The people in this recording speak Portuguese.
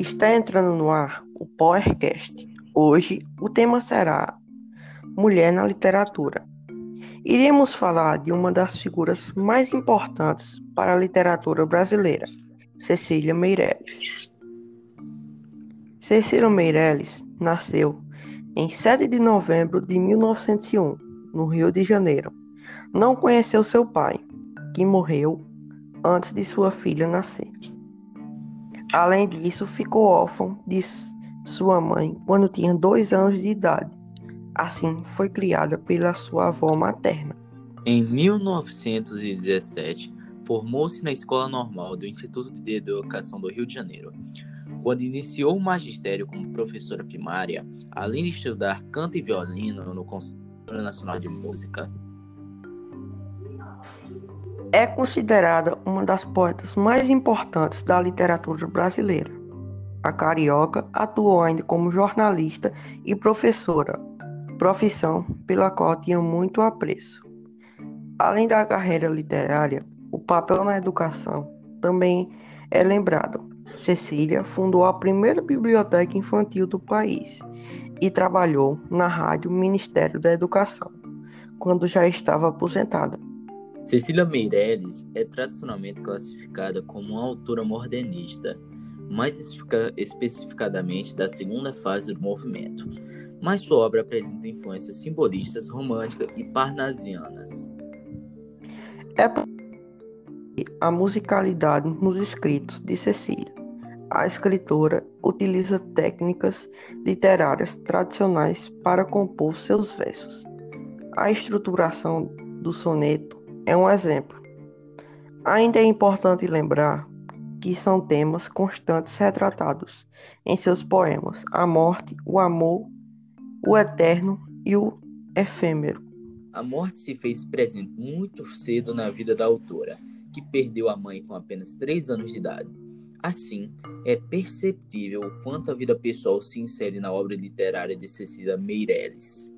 Está entrando no ar o PowerCast. Hoje o tema será Mulher na Literatura. Iremos falar de uma das figuras mais importantes para a literatura brasileira, Cecília Meirelles. Cecília Meirelles nasceu em 7 de novembro de 1901, no Rio de Janeiro. Não conheceu seu pai, que morreu antes de sua filha nascer. Além disso, ficou órfão de sua mãe quando tinha dois anos de idade. Assim, foi criada pela sua avó materna. Em 1917, formou-se na Escola Normal do Instituto de Educação do Rio de Janeiro. Quando iniciou o magistério como professora primária, além de estudar canto e violino no Conservatório Nacional de Música, é considerada uma das poetas mais importantes da literatura brasileira. A carioca atuou ainda como jornalista e professora, profissão pela qual tinha muito apreço. Além da carreira literária, o papel na educação também é lembrado. Cecília fundou a primeira biblioteca infantil do país e trabalhou na Rádio Ministério da Educação, quando já estava aposentada. Cecília Meirelles é tradicionalmente classificada como uma autora modernista, mais especificadamente da segunda fase do movimento, mas sua obra apresenta influências simbolistas, românticas e parnasianas. É a musicalidade nos escritos de Cecília. A escritora utiliza técnicas literárias tradicionais para compor seus versos. A estruturação do soneto é um exemplo. Ainda é importante lembrar que são temas constantes retratados em seus poemas: a morte, o amor, o eterno e o efêmero. A morte se fez presente muito cedo na vida da autora, que perdeu a mãe com apenas 3 anos de idade. Assim, é perceptível o quanto a vida pessoal se insere na obra literária de Cecília Meirelles.